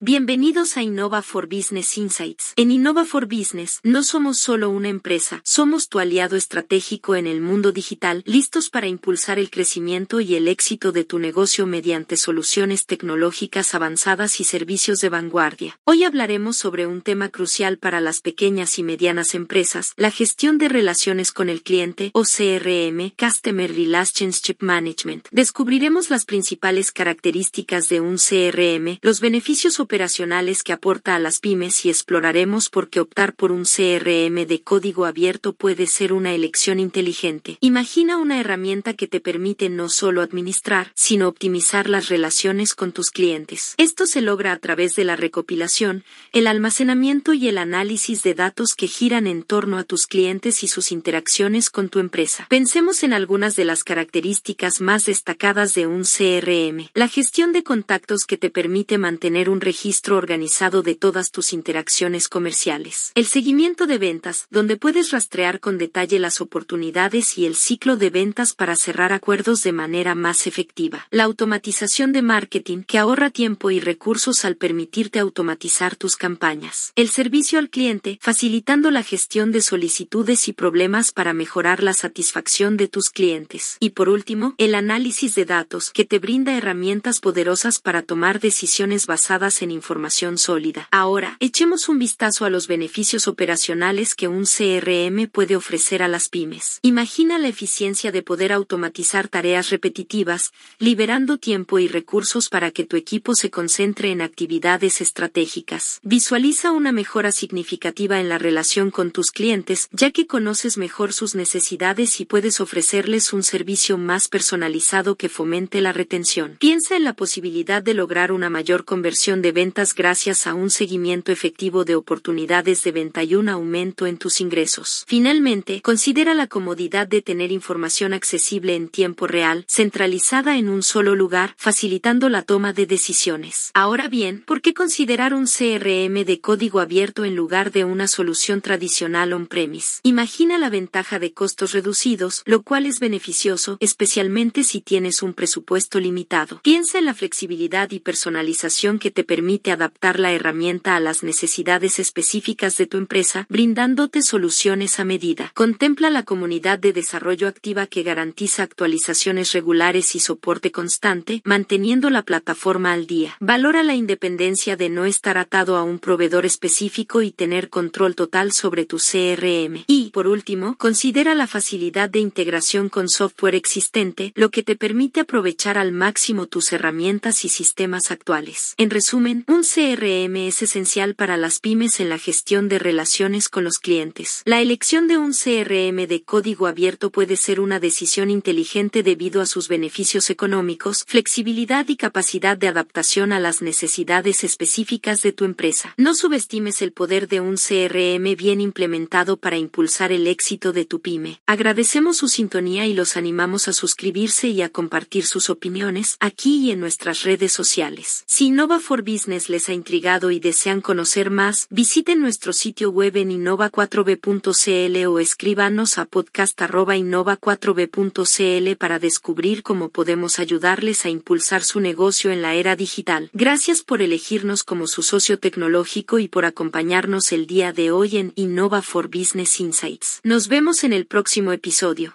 Bienvenidos a Innova for Business Insights. En Innova for Business no somos solo una empresa, somos tu aliado estratégico en el mundo digital, listos para impulsar el crecimiento y el éxito de tu negocio mediante soluciones tecnológicas avanzadas y servicios de vanguardia. Hoy hablaremos sobre un tema crucial para las pequeñas y medianas empresas, la gestión de relaciones con el cliente o CRM, Customer Relationship Management. Descubriremos las principales características de un CRM, los beneficios operacionales que aporta a las pymes y exploraremos por qué optar por un CRM de código abierto puede ser una elección inteligente. Imagina una herramienta que te permite no solo administrar, sino optimizar las relaciones con tus clientes. Esto se logra a través de la recopilación, el almacenamiento y el análisis de datos que giran en torno a tus clientes y sus interacciones con tu empresa. Pensemos en algunas de las características más destacadas de un CRM. La gestión de contactos que te permite mantener un registro registro organizado de todas tus interacciones comerciales. El seguimiento de ventas, donde puedes rastrear con detalle las oportunidades y el ciclo de ventas para cerrar acuerdos de manera más efectiva. La automatización de marketing, que ahorra tiempo y recursos al permitirte automatizar tus campañas. El servicio al cliente, facilitando la gestión de solicitudes y problemas para mejorar la satisfacción de tus clientes. Y por último, el análisis de datos, que te brinda herramientas poderosas para tomar decisiones basadas en información sólida. Ahora, echemos un vistazo a los beneficios operacionales que un CRM puede ofrecer a las pymes. Imagina la eficiencia de poder automatizar tareas repetitivas, liberando tiempo y recursos para que tu equipo se concentre en actividades estratégicas. Visualiza una mejora significativa en la relación con tus clientes, ya que conoces mejor sus necesidades y puedes ofrecerles un servicio más personalizado que fomente la retención. Piensa en la posibilidad de lograr una mayor conversión de ventas gracias a un seguimiento efectivo de oportunidades de venta y un aumento en tus ingresos. Finalmente, considera la comodidad de tener información accesible en tiempo real, centralizada en un solo lugar, facilitando la toma de decisiones. Ahora bien, ¿por qué considerar un CRM de código abierto en lugar de una solución tradicional on-premise? Imagina la ventaja de costos reducidos, lo cual es beneficioso, especialmente si tienes un presupuesto limitado. Piensa en la flexibilidad y personalización que te permite permite adaptar la herramienta a las necesidades específicas de tu empresa, brindándote soluciones a medida. Contempla la comunidad de desarrollo activa que garantiza actualizaciones regulares y soporte constante, manteniendo la plataforma al día. Valora la independencia de no estar atado a un proveedor específico y tener control total sobre tu CRM. Y, por último, considera la facilidad de integración con software existente, lo que te permite aprovechar al máximo tus herramientas y sistemas actuales. En resumen, un CRM es esencial para las pymes en la gestión de relaciones con los clientes. La elección de un CRM de código abierto puede ser una decisión inteligente debido a sus beneficios económicos, flexibilidad y capacidad de adaptación a las necesidades específicas de tu empresa. No subestimes el poder de un CRM bien implementado para impulsar el éxito de tu pyme. Agradecemos su sintonía y los animamos a suscribirse y a compartir sus opiniones aquí y en nuestras redes sociales. Si for Business les ha intrigado y desean conocer más, visiten nuestro sitio web en innova4b.cl o escríbanos a podcast.innova4b.cl para descubrir cómo podemos ayudarles a impulsar su negocio en la era digital. Gracias por elegirnos como su socio tecnológico y por acompañarnos el día de hoy en Innova for Business Insights. Nos vemos en el próximo episodio.